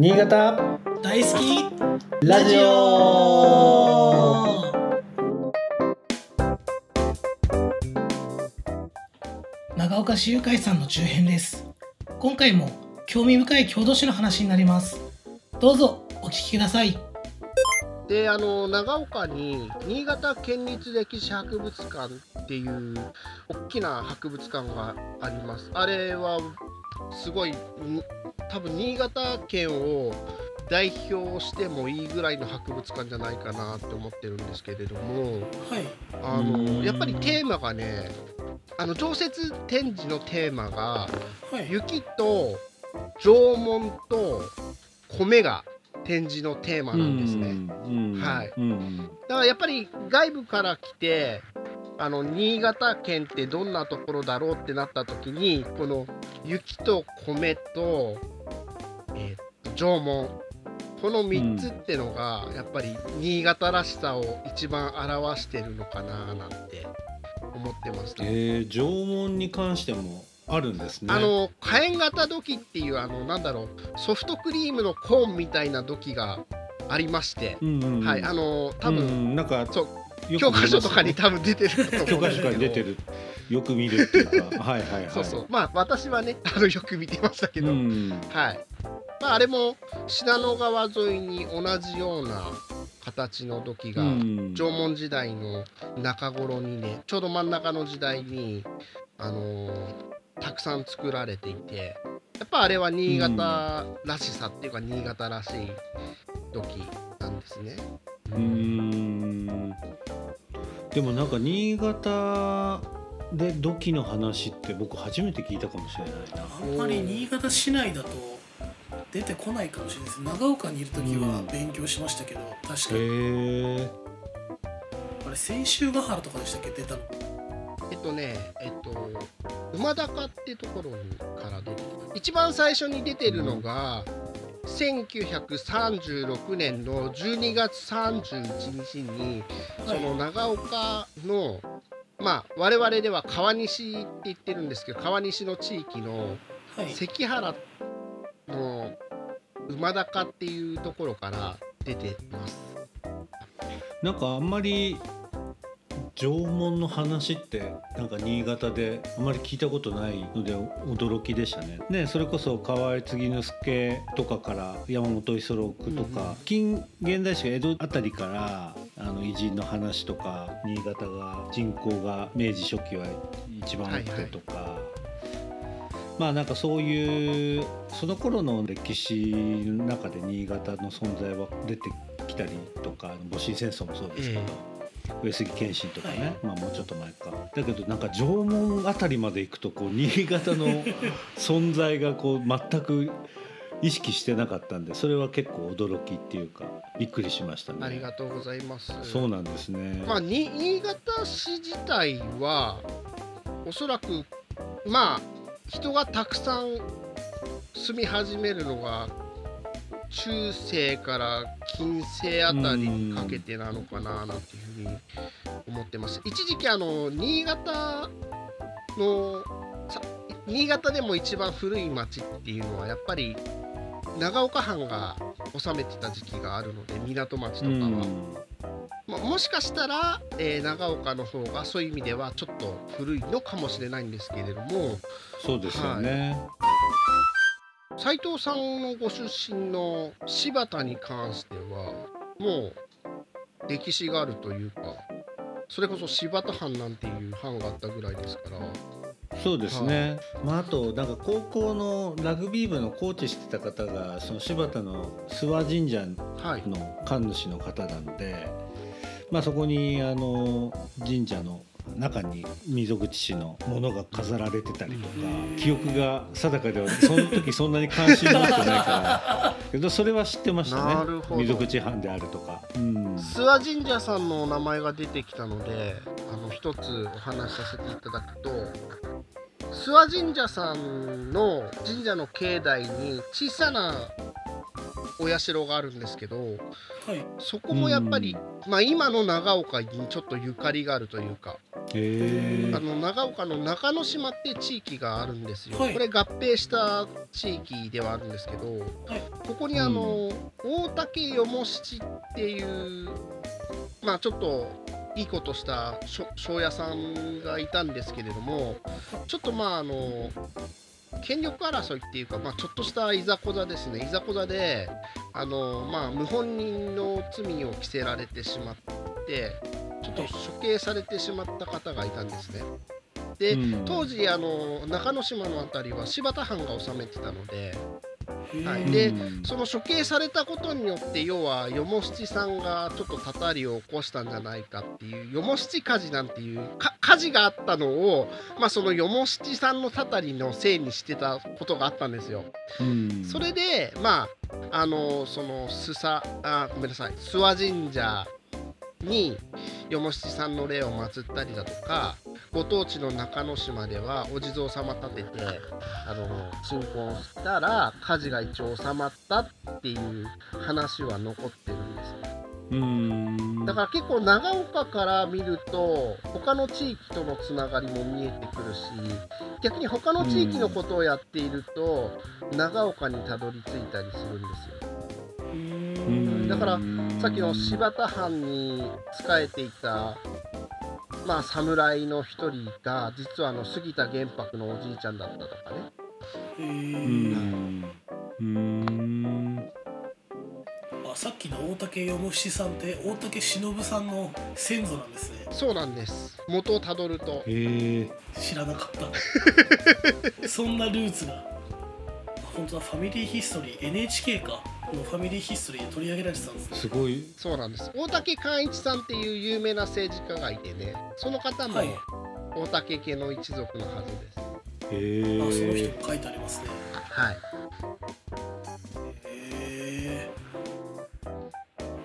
新潟。大好き。ラジオ。長岡市友会さんの中編です。今回も興味深い郷土史の話になります。どうぞお聞きください。であの長岡に新潟県立歴史博物館っていう大きな博物館があります。あれはすごいん多分新潟県を代表してもいいぐらいの博物館じゃないかなって思ってるんですけれどもはい。あうん。のやっぱりテーマがねあの常設展示のテーマがはい。雪と縄文と米が展示のテーマなんですね。うんはい。うん。だからやっぱり外部から来てあの新潟県ってどんなところだろうってなった時にこの雪と米と,、えー縄文。この3つってのがやっぱり新潟らしさを一番表してるのかななんて思ってます、えー、縄文に関してもあるんですね。あの火炎型土器っていうあのなんだろうソフトクリームのコーンみたいな土器がありまして、うんうんうん。はいあの多分、うんなんかそう教科書とかに見多分出てるとます教科書思うんですけど。から出てるよく見るっていうか。はいはいはい。そうそう。まあ私はねあのよく見てましたけど、うん。はいまあ、あれも信濃川沿いに同じような形の土器が、うん。縄文時代の中頃にねちょうど真ん中の時代に、あのーたくさん作られていてやっぱあれは新潟らしさっていうか、新潟らしい土器なんですね。うーん。でもなんか新潟で土器の話って僕初めて聞いたかもしれないな。あんまり新潟市内だと出てこないかもしれないです。長岡にいる時は勉強しましたけど、確かへにえあれ千秋ヶ原とかでしたっけ？出たの。えっとね、えっと、馬高ってところにから出て一番最初に出てるのが、1936年の12月31日に、その長岡のまあ我々では川西って言ってるんですけど川西の地域のはい。関原の馬高っていうところから出てます。なんかあんまり縄文の話ってなんか新潟であまり聞いたことないので驚きでしたね。ねそれこそ河合継之助とかから山本五十六とか、近現代史が江戸あたりからあの偉人の話とか新潟が人口が明治初期は一番多くてとか。まあなんかそういうその頃の歴史の中で新潟の存在は出てきたりとか戊辰戦争もそうですけど、上杉謙信とかね、まあもうちょっと前かだけどなんか縄文あたりまで行くとこう新潟の存在がこう全く意識してなかったんでそれは結構驚きっていうかびっくりしましたね。ありがとうございます。そうなんですね。まあ、に新潟市自体はおそらくまあ人がたくさん住み始めるのが中世から近世あたりにかけてなのかななんていうふうに思ってます。一時期あの新潟の新潟でも一番古い町っていうのはやっぱり長岡藩が治めてた時期があるので港町とかは。もしかしたら、えー長岡の方がそういう意味ではちょっと古いのかもしれないんですけれども。そうですよね。斉藤さんのご出身の柴田に関してはもう歴史があるというかそれこそ柴田藩なんていう藩があったぐらいですから。そうですね、まあ、あとなんか高校のラグビー部のコーチしてた方がその柴田の諏訪神社はい。の神主の方なので、まあ、そこにあの神社の中に溝口氏のものが飾られてたりとか記憶が定かではその時そんなに関心持ってないからけどそれは知ってましたね。溝口藩であるとか。うん。諏訪神社さんのお名前が出てきたのであの一つお話しさせていただくと諏訪神社さんの神社の境内に小さなお社があるんですけどはい。そこもやっぱり、まあ、今の長岡にちょっとゆかりがあるというかあの長岡の中之島って地域があるんですよ、はい、これ合併した地域ではあるんですけど、はい、ここにあの、うん、大竹よも七っていうまあちょっといいことした庄屋さんがいたんですけれどもちょっとまああの権力争いっていうか、まあ、ちょっとしたいざこざですねいざこざであの、まあ、無本人の罪を着せられてしまってちょっと処刑されてしまった方がいたんですね。で、当時あの中之島の辺りは柴田藩が治めてたのではい、でその処刑されたことによって要はよも七さんがちょっとたたりを起こしたんじゃないかっていうよも七火事なんていう火事があったのを、まあ、そのよも七さんのたたりのせいにしてたことがあったんですよ。それでまああのその須佐あごめんなさい諏訪神社によも七さんの霊を祀ったりだとかご当地の中之島ではお地蔵様立ててあの鎮魂したら火事が一応収まったっていう話は残ってるんですね。うんだから結構長岡から見ると他の地域とのつながりも見えてくるし逆に他の地域のことをやっていると長岡にたどり着いたりするんですよ。だからさっきの柴田藩に仕えていたまあ侍の一人が実はあの杉田玄白のおじいちゃんだったとかね。へえ。うん。あさっきの大竹よもしさんって大竹しのぶさんの先祖なんですね。そうなんです。元をたどると。へえ知らなかった。そんなルーツが本当だファミリーヒストリー NHK かのファミリーヒストリーで取り上げられてたんですすごい。そうなんです。大竹寛一さんっていう有名な政治家がいてねその方も大竹家の一族のはずです、へえあその人も書いてありますね。はい。へえ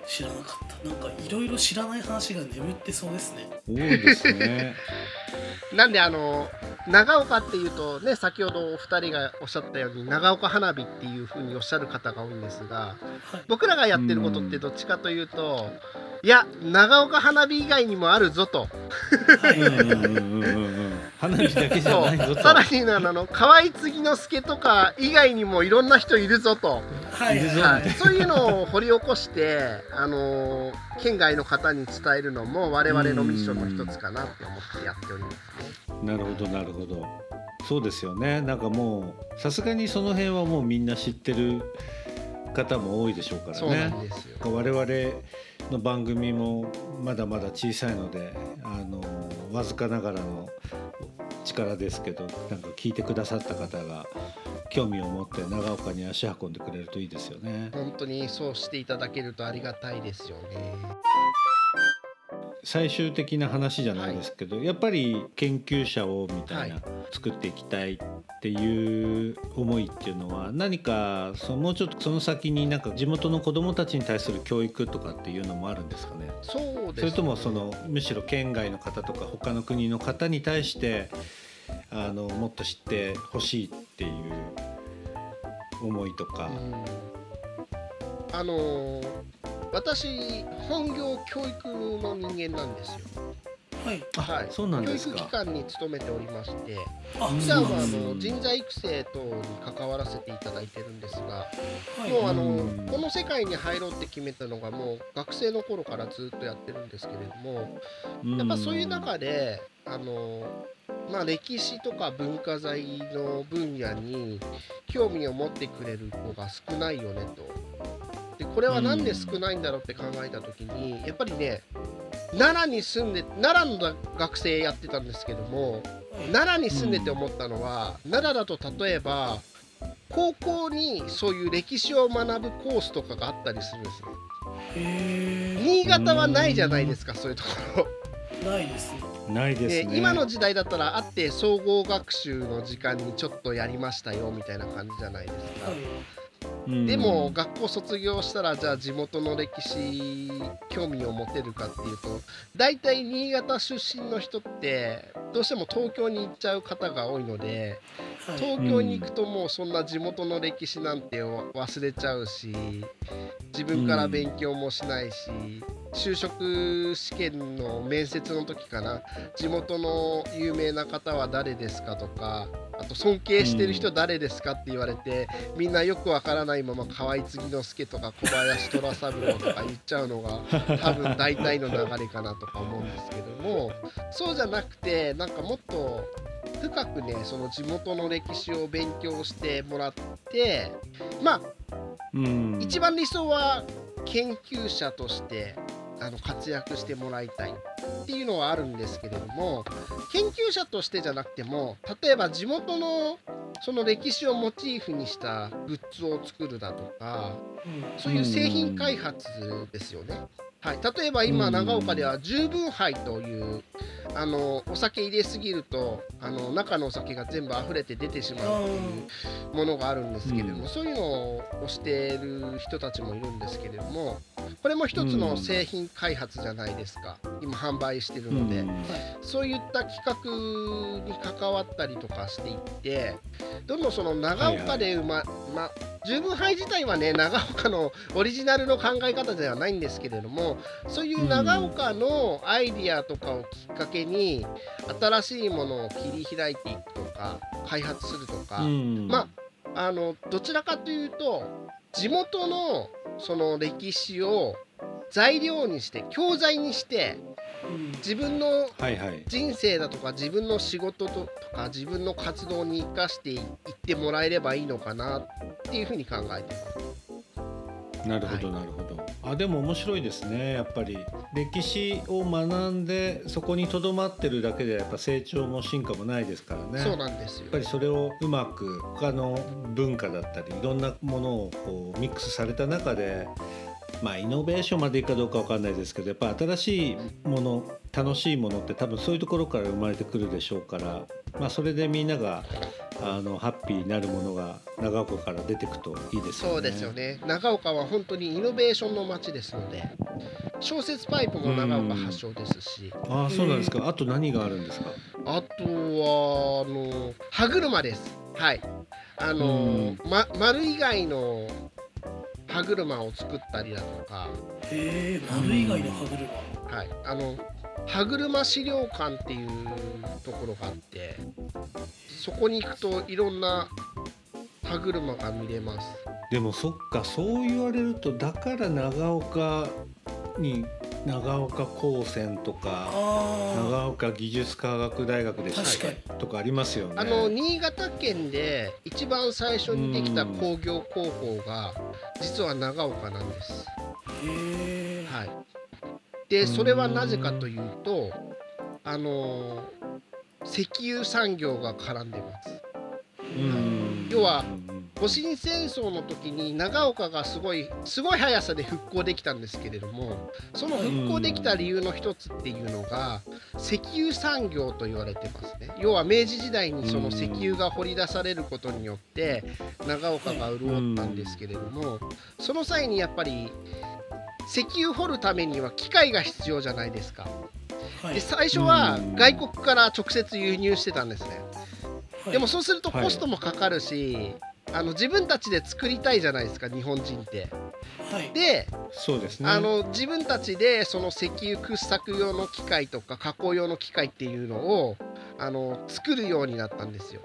知らなかった。なんかいろいろ知らない話が眠ってそうですね。多いですね。なんであの長岡っていうとね先ほどお二人がおっしゃったように長岡花火っていうふうにおっしゃる方が多いんですが、僕らがやってることってどっちかというと、いや長岡花火以外にもあるぞと。花火だけじゃないぞと。さらにあの河合継之助とか以外にもいろんな人いるぞと。はい、はい、そういうのを掘り起こしてあの県外の方に伝えるのも我々のミッションの一つかなって思ってやっておりますね。なるほどなるほど。そうですよね。なんかもうさすがにその辺はもうみんな知ってる方も多いでしょうからね。我々の番組もまだまだ小さいのであのわずかながらの力ですけどなんか聞いてくださった方が興味を持って長岡に足運んでくれるといいですよね。本当にそうしていただけるとありがたいですよね。最終的な話じゃないですけど、はい、やっぱり研究者をみたいな、はい、作っていきたいっていう思いっていうのは何かそのもうちょっとその先になんか地元の子どもたちに対する教育とかっていうのもあるんですかね？そうです、ね、それともそのむしろ県外の方とか他の国の方に対してあのもっと知ってほしいっていう思いとか。あの私本業教育の人間なんですよ。はい、はい、そうなんです教育機関に勤めておりまして普段はあの人材育成等に関わらせていただいてるんですが、はい、もうあのこの世界に入ろうって決めたのがもう学生の頃からずっとやってるんですけれどもやっぱそういう中であのまあ、歴史とか文化財の分野に興味を持ってくれる子が少ないよねと。でこれは何で少ないんだろうって考えた時にやっぱりね奈良に住んで奈良の学生やってたんですけども奈良に住んでて思ったのは、奈良だと例えば高校にそういう歴史を学ぶコースとかがあったりするんですね。新潟はないじゃないですかそういうところ。ないですね。ないですね今の時代だったらあって総合学習の時間にちょっとやりましたよみたいな感じじゃないですか。はいでも学校卒業したらじゃあ地元の歴史興味を持てるかっていうと大体新潟出身の人ってどうしても東京に行っちゃう方が多いので東京に行くともうそんな地元の歴史なんて忘れちゃうし自分から勉強もしないし、就職試験の面接の時かな。地元の有名な方は誰ですかとかあと尊敬してる人誰ですかって言われて、みんなよくわからないまま河合継之助とか小林虎三郎とか言っちゃうのが多分大体の流れかなとか思うんですけどもそうじゃなくてなんかもっと深くねその地元の歴史を勉強してもらってまあ、うん、一番理想は研究者としてあの活躍してもらいたいっていうのはあるんですけれども研究者としてじゃなくても例えば地元のその歴史をモチーフにしたグッズを作るだとか、そういう製品開発ですよね。はい、例えば今長岡では十分杯というあのお酒入れすぎるとあの中のお酒が全部溢れて出てしまううものがあるんですけれども、うん、そういうのをしている人たちもいるんですけれどもこれも一つの製品開発じゃないですか、今販売してるので、うん、そういった企画に関わったりとかしていってどんどんその長岡で生ま、はいはい、ま十分杯自体はね長岡のオリジナルの考え方ではないんですけれどもそういう長岡のアイディアとかをきっかけに新しいものを切り開いていくとか開発するとか、まああのどちらかというと地元のその歴史を材料にして教材にして自分の人生だとか自分の仕事とか自分の活動に生かしていってもらえればいいのかなっていうふうに考えてます。なるほど、なるほど。あでも面白いですねやっぱり。歴史を学んでそこにとどまってるだけでやっぱ成長も進化もないですからね。そうなんですよ。やっぱりそれをうまく他の文化だったりいろんなものをこうミックスされた中でまあイノベーションまでいくかどうか分かんないですけどやっぱ新しいもの楽しいものって多分そういうところから生まれてくるでしょうから、まあ、それでみんながあのハッピーになるものが長岡から出てくといいですよね。そうですよね。長岡は本当にイノベーションの街ですので小説パイプも長岡発祥ですし、ああそうなんですか。あと何があるんですか？あとはあの歯車です。はい。あの、ま、丸以外の歯車を作ったりだとか。へえ丸以外の歯車。はい。あの歯車資料館っていうところがあってそこに行くといろんな歯車が見れます。でもそっかそう言われるとだから長岡に長岡高専とか長岡技術科学大学でしたとかありますよね。あの新潟県で一番最初にできた工業高校が実は長岡なんです。へえはいでそれはなぜかというとあの石油産業が絡んでます。要は戊辰戦争の時に長岡がすごいすごい速さで復興できたんですけれどもその復興できた理由の一つっていうのが石油産業と言われてますね。要は明治時代にその石油が掘り出されることによって長岡が潤ったんですけれどもその際にやっぱり石油掘るためには機械が必要じゃないですか。で最初は外国から直接輸入してたんですね。でもそうするとコストもかかるし、あの自分たちで作りたいじゃないですか日本人って。はい、でそうです、ね、あの自分たちでその石油掘削用の機械とか加工用の機械っていうのをあの作るようになったんですよ。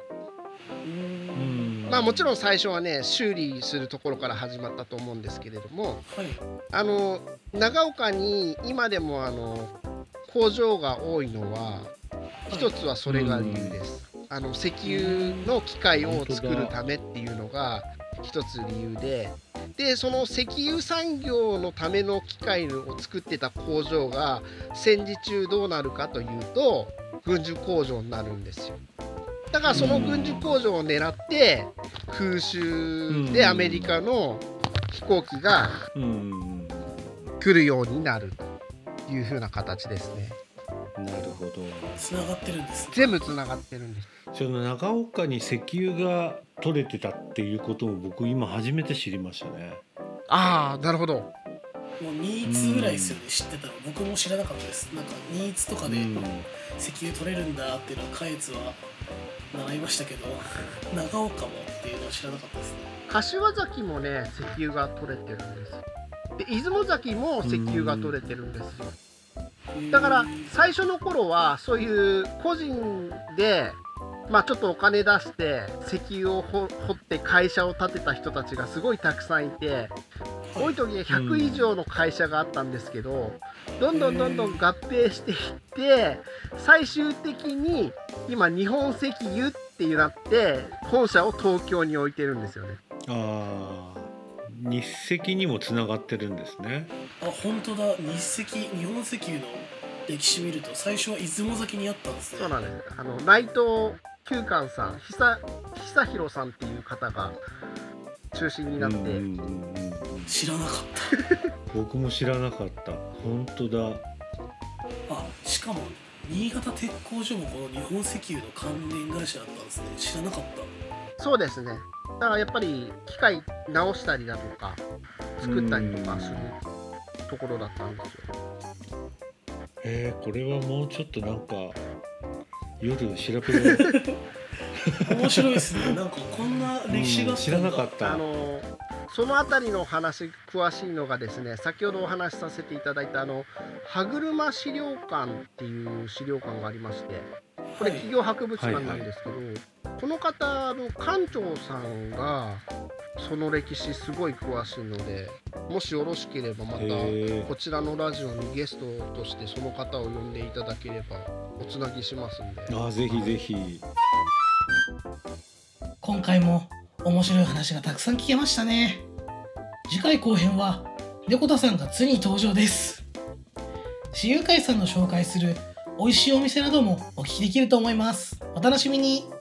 まあもちろん最初はね修理するところから始まったと思うんですけれども、はい、あの長岡に今でもあの工場が多いのは一つはそれが理由です。あの石油の機械を作るためっていうのが一つ理由ででその石油産業のための機械を作ってた工場が戦時中どうなるかというと軍需工場になるんですよ。だからその軍需工場を狙って空襲でアメリカの飛行機が来るようになるというふうな形ですね。なるほど。つながってるんです、ね、全部つながってるんです。その長岡に石油が取れてたっていうことも僕今初めて知りましたね。ああなるほど。もう新津ぐらいですよね、知ってたら僕も知らなかったですなんか新津とかで石油取れるんだっていうのは下越は習いましたけど長岡もっていうのは知らなかったですね。柏崎もね石油が取れてるんですよ。で出雲崎も石油が取れてるんですよ。だから最初の頃はそういう個人でまあちょっとお金出して石油を掘って会社を建てた人たちがすごいたくさんいて多い時に100以上の会社があったんですけどどんどんどんどん合併していって最終的に今日本石油っていうなって本社を東京に置いてるんですよね。ああ日赤にもつながってるんですね。あ本当だ。日赤日本石油の歴史見ると最初は出雲崎にあったんですね。そうなんです。あの内藤久寛さん久久弘さんっていう方が中心になって、うんうんうん知らなかった。僕も知らなかった。本当だ。あしかも新潟鉄工所もこの日本石油の関連会社だったんですね。知らなかった。そうですね。だからやっぱり機械直したりだとか作ったりとかするところだったんですよ。えー、これはもうちょっとなんか夜調べる 面白いですね。なんかこんな歴史が知らなかった。あのその辺りの話詳しいのがですね先ほどお話しさせていただいたあの歯車資料館っていう資料館がありましてこれ企業博物館なんですけど、はいはいはい、この方の館長さんがその歴史すごい詳しいのでもしよろしければまたこちらのラジオにゲストとしてその方を呼んでいただければおつなぎしますんで。あぜひぜひ。今回も面白い話がたくさん聞けましたね。次回後編は猫田さんがついに登場です。私有会さんの紹介する美味しいお店などもお聞きできると思います。お楽しみに。